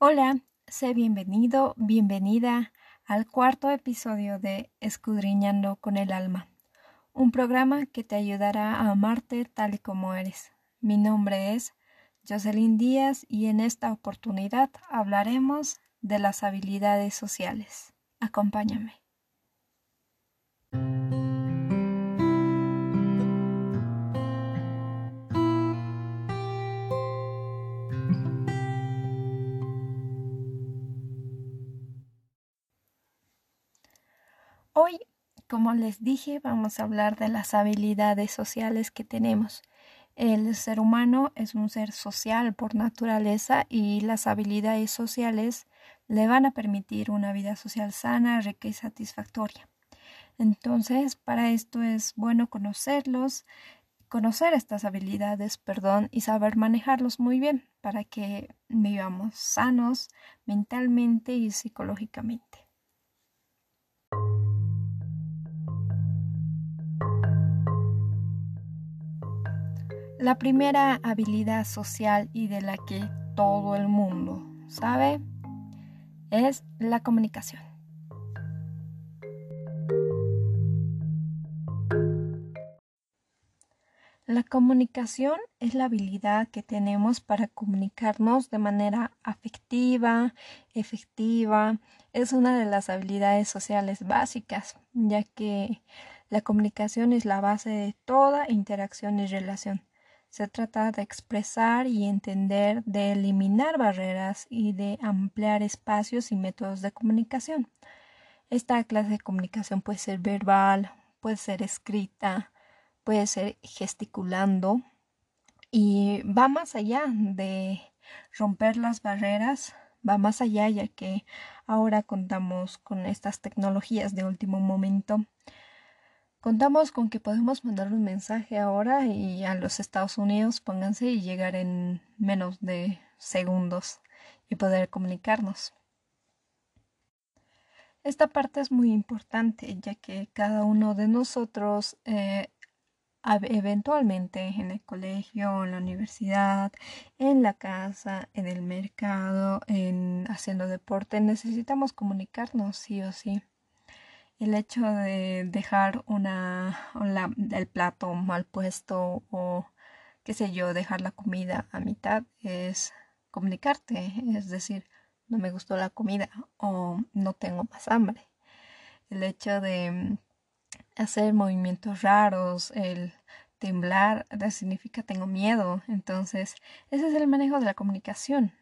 Hola, sé bienvenido, bienvenida al cuarto episodio de Escudriñando con el alma, un programa que te ayudará a amarte tal y como eres. Mi nombre es Jocelyn Díaz y en esta oportunidad hablaremos de las habilidades sociales. Acompáñame. Como les dije, vamos a hablar de las habilidades sociales que tenemos. El ser humano es un ser social por naturaleza y las habilidades sociales le van a permitir una vida social sana, rica y satisfactoria. Entonces, para esto es bueno conocerlos, conocer estas habilidades, perdón, y saber manejarlos muy bien para que vivamos sanos mentalmente y psicológicamente. La primera habilidad social y de la que todo el mundo sabe es la comunicación. La comunicación es la habilidad que tenemos para comunicarnos de manera afectiva, efectiva. Es una de las habilidades sociales básicas, ya que la comunicación es la base de toda interacción y relación. Se trata de expresar y entender, de eliminar barreras y de ampliar espacios y métodos de comunicación. Esta clase de comunicación puede ser verbal, puede ser escrita, puede ser gesticulando y va más allá de romper las barreras, va más allá ya que ahora contamos con estas tecnologías de último momento Contamos con que podemos mandar un mensaje ahora y a los Estados Unidos pónganse y llegar en menos de segundos y poder comunicarnos. Esta parte es muy importante ya que cada uno de nosotros eh, eventualmente en el colegio, en la universidad, en la casa, en el mercado, en haciendo deporte, necesitamos comunicarnos sí o sí el hecho de dejar una, el plato mal puesto o qué sé yo, dejar la comida a mitad es comunicarte, es decir, no me gustó la comida o no tengo más hambre. El hecho de hacer movimientos raros, el temblar, significa tengo miedo. Entonces, ese es el manejo de la comunicación.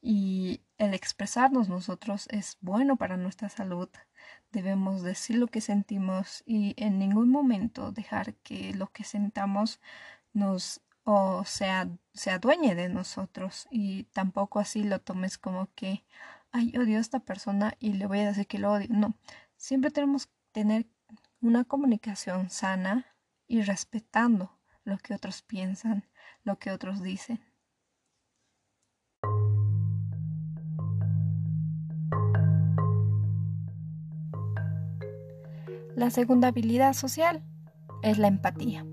Y el expresarnos nosotros es bueno para nuestra salud Debemos decir lo que sentimos y en ningún momento dejar que lo que sentamos nos o sea, se adueñe de nosotros y tampoco así lo tomes como que, ay, odio a esta persona y le voy a decir que lo odio. No, siempre tenemos que tener una comunicación sana y respetando lo que otros piensan, lo que otros dicen. La segunda habilidad social es la empatía.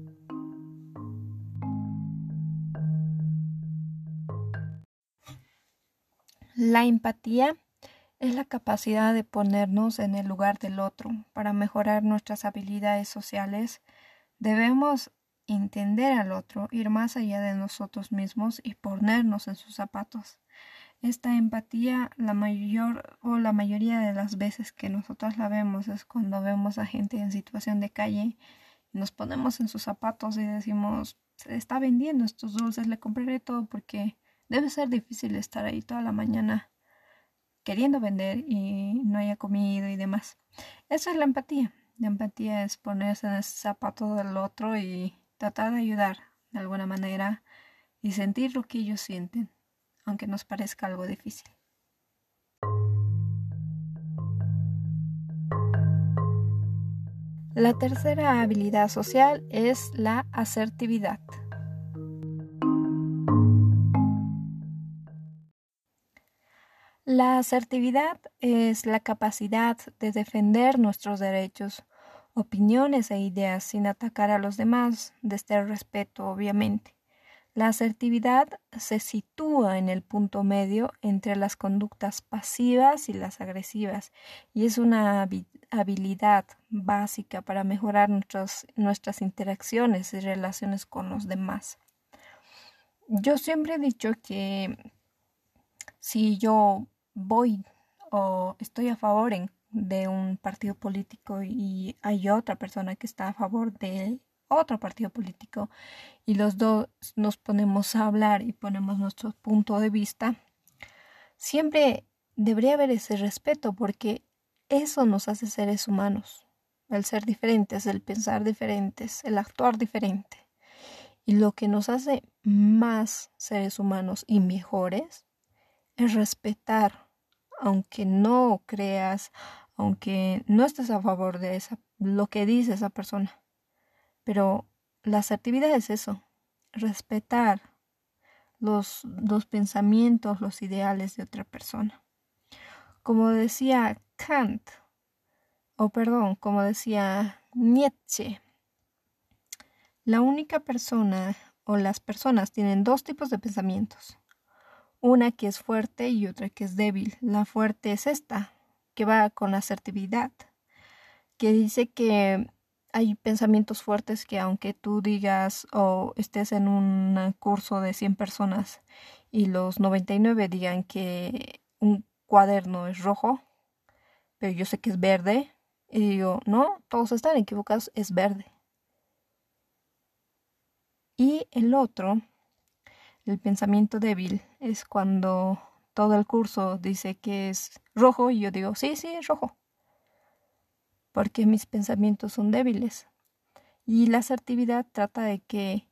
La empatía es la capacidad de ponernos en el lugar del otro. Para mejorar nuestras habilidades sociales debemos entender al otro, ir más allá de nosotros mismos y ponernos en sus zapatos. Esta empatía, la mayor o la mayoría de las veces que nosotros la vemos es cuando vemos a gente en situación de calle nos ponemos en sus zapatos y decimos, se está vendiendo estos dulces, le compraré todo porque debe ser difícil estar ahí toda la mañana queriendo vender y no haya comido y demás. Esa es la empatía. La empatía es ponerse en el zapato del otro y tratar de ayudar de alguna manera y sentir lo que ellos sienten aunque nos parezca algo difícil. La tercera habilidad social es la asertividad. La asertividad es la capacidad de defender nuestros derechos, opiniones e ideas sin atacar a los demás, desde el respeto, obviamente. La asertividad se sitúa en el punto medio entre las conductas pasivas y las agresivas y es una habilidad básica para mejorar nuestras interacciones y relaciones con los demás. Yo siempre he dicho que si yo voy o estoy a favor de un partido político y hay otra persona que está a favor de otro partido político y los dos nos ponemos a hablar y ponemos nuestro punto de vista, siempre debería haber ese respeto porque eso nos hace seres humanos, el ser diferentes, el pensar diferentes, el actuar diferente. Y lo que nos hace más seres humanos y mejores es respetar, aunque no creas, aunque no estés a favor de esa, lo que dice esa persona. Pero la asertividad es eso, respetar los, los pensamientos, los ideales de otra persona. Como decía Kant, o perdón, como decía Nietzsche, la única persona o las personas tienen dos tipos de pensamientos. Una que es fuerte y otra que es débil. La fuerte es esta, que va con asertividad, que dice que hay pensamientos fuertes que aunque tú digas o estés en un curso de 100 personas y los 99 digan que un cuaderno es rojo, pero yo sé que es verde, y digo, no, todos están equivocados, es verde. Y el otro, el pensamiento débil, es cuando todo el curso dice que es rojo y yo digo, sí, sí, es rojo porque mis pensamientos son débiles. Y la asertividad trata de que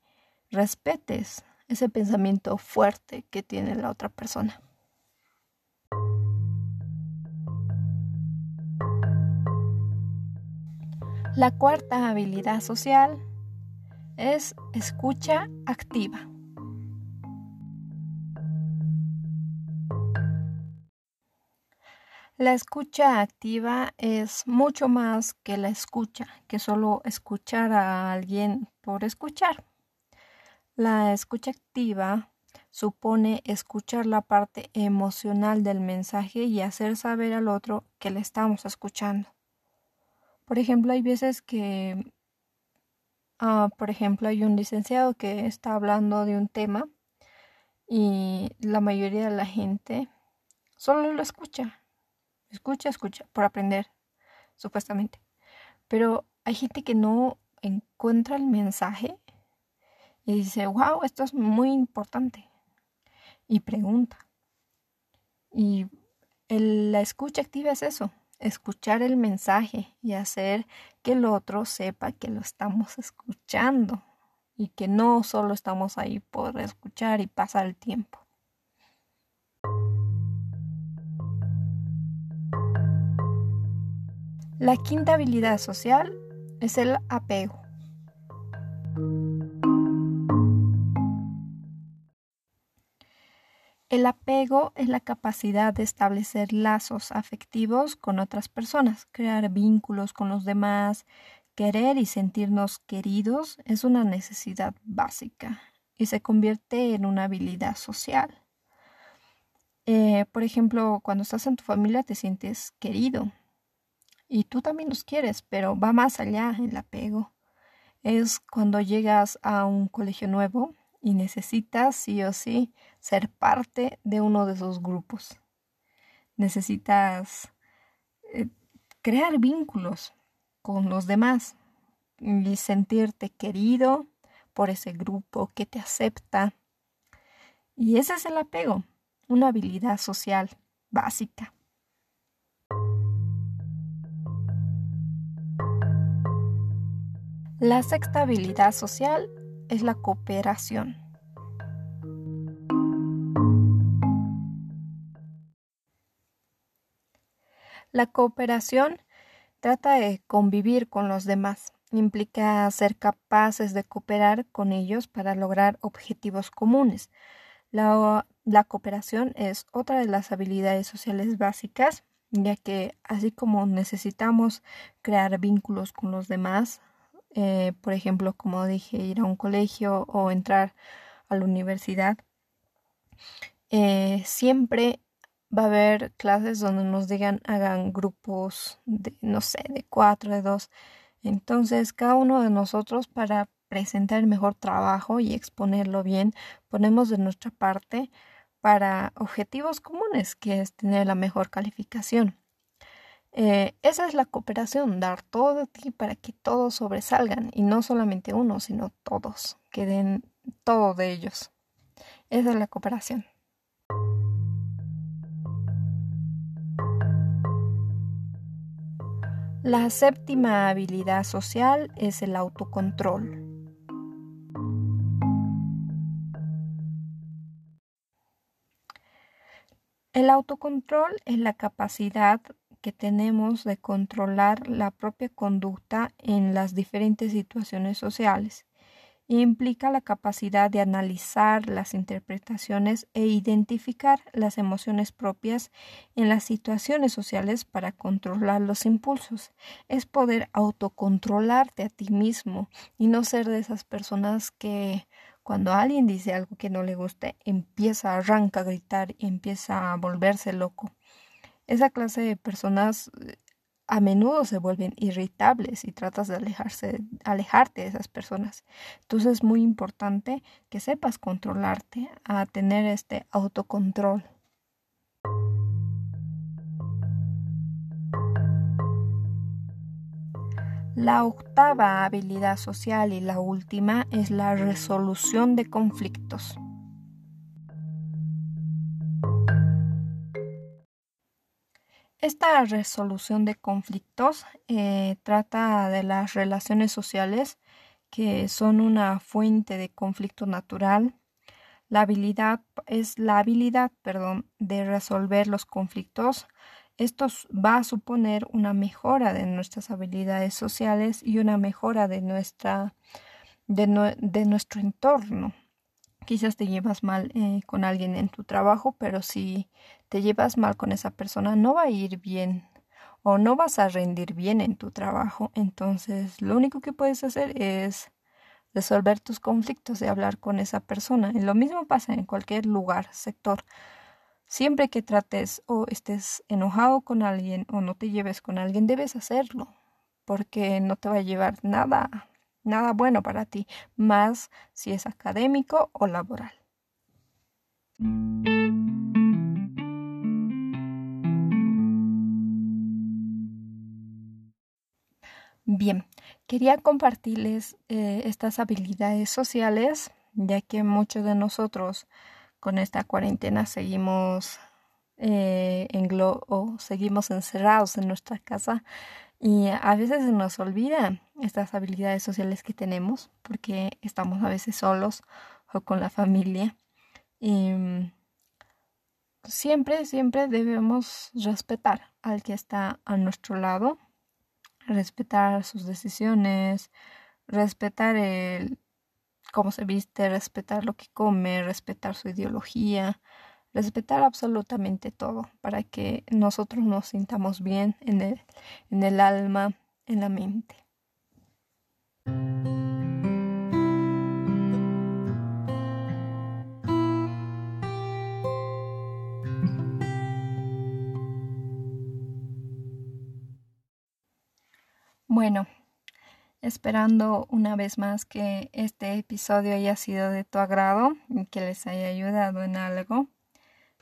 respetes ese pensamiento fuerte que tiene la otra persona. La cuarta habilidad social es escucha activa. La escucha activa es mucho más que la escucha, que solo escuchar a alguien por escuchar. La escucha activa supone escuchar la parte emocional del mensaje y hacer saber al otro que le estamos escuchando. Por ejemplo, hay veces que, ah, por ejemplo, hay un licenciado que está hablando de un tema y la mayoría de la gente solo lo escucha Escucha, escucha, por aprender, supuestamente. Pero hay gente que no encuentra el mensaje y dice, wow, esto es muy importante. Y pregunta. Y la escucha activa es eso, escuchar el mensaje y hacer que el otro sepa que lo estamos escuchando y que no solo estamos ahí por escuchar y pasar el tiempo. La quinta habilidad social es el apego. El apego es la capacidad de establecer lazos afectivos con otras personas, crear vínculos con los demás, querer y sentirnos queridos es una necesidad básica y se convierte en una habilidad social. Eh, por ejemplo, cuando estás en tu familia te sientes querido, y tú también los quieres, pero va más allá el apego. Es cuando llegas a un colegio nuevo y necesitas sí o sí ser parte de uno de esos grupos. Necesitas eh, crear vínculos con los demás y sentirte querido por ese grupo que te acepta. Y ese es el apego, una habilidad social básica. La sexta habilidad social es la cooperación. La cooperación trata de convivir con los demás. Implica ser capaces de cooperar con ellos para lograr objetivos comunes. La, la, cooperación es otra de las habilidades sociales básicas, ya que así como necesitamos crear vínculos con los demás, eh, por ejemplo, como dije, ir a un colegio o entrar a la universidad, eh, siempre va a haber clases donde nos digan hagan grupos de, no sé, de cuatro, de dos. Entonces, cada uno de nosotros para presentar el mejor trabajo y exponerlo bien, ponemos de nuestra parte para objetivos comunes, que es tener la mejor calificación. Eh, esa es la cooperación, dar todo de ti para que todos sobresalgan y no solamente uno, sino todos, que den todo de ellos. Esa es la cooperación. La séptima habilidad social es el autocontrol. El autocontrol es la capacidad que tenemos de controlar la propia conducta en las diferentes situaciones sociales. Implica la capacidad de analizar las interpretaciones e identificar las emociones propias en las situaciones sociales para controlar los impulsos. Es poder autocontrolarte a ti mismo y no ser de esas personas que cuando alguien dice algo que no le guste, empieza, arranca a gritar y empieza a volverse loco. Esa clase de personas eh, a menudo se vuelven irritables y tratas de alejarse, alejarte de esas personas. Entonces es muy importante que sepas controlarte, a tener este autocontrol. La octava habilidad social y la última es la resolución de conflictos. Esta resolución de conflictos eh, trata de las relaciones sociales que son una fuente de conflicto natural. La habilidad es la habilidad, perdón, de resolver los conflictos esto va a suponer una mejora de nuestras habilidades sociales y una mejora de, nuestra, de, nuestro entorno. Quizás te llevas mal eh, con alguien en tu trabajo, pero si te llevas mal con esa persona no va a ir bien o no vas a rendir bien en tu trabajo. Entonces, lo único que puedes hacer es resolver tus conflictos y hablar con esa persona. Y lo mismo pasa en cualquier lugar, sector. Siempre que trates o estés enojado con alguien o no te lleves con alguien, debes hacerlo, porque no te va a llevar nada, nada bueno para ti, más si es académico o laboral. Bien, quería compartirles eh, estas habilidades sociales, ya que muchos de nosotros con esta cuarentena seguimos eh, en o seguimos encerrados en nuestra casa y a veces se nos olvida estas habilidades sociales que tenemos porque estamos a veces solos o con la familia. Y mm, siempre siempre debemos respetar al que está a nuestro lado respetar sus decisiones respetar el cómo se viste, respetar lo que come, respetar su ideología, respetar absolutamente todo para que nosotros nos sintamos bien en el, en el alma, en la mente. Bueno, esperando una vez más que este episodio haya sido de tu agrado y que les haya ayudado en algo.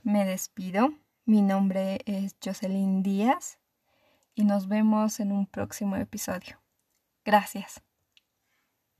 Me despido. Mi nombre es Jocelyn Díaz y nos vemos en un próximo episodio. Gracias.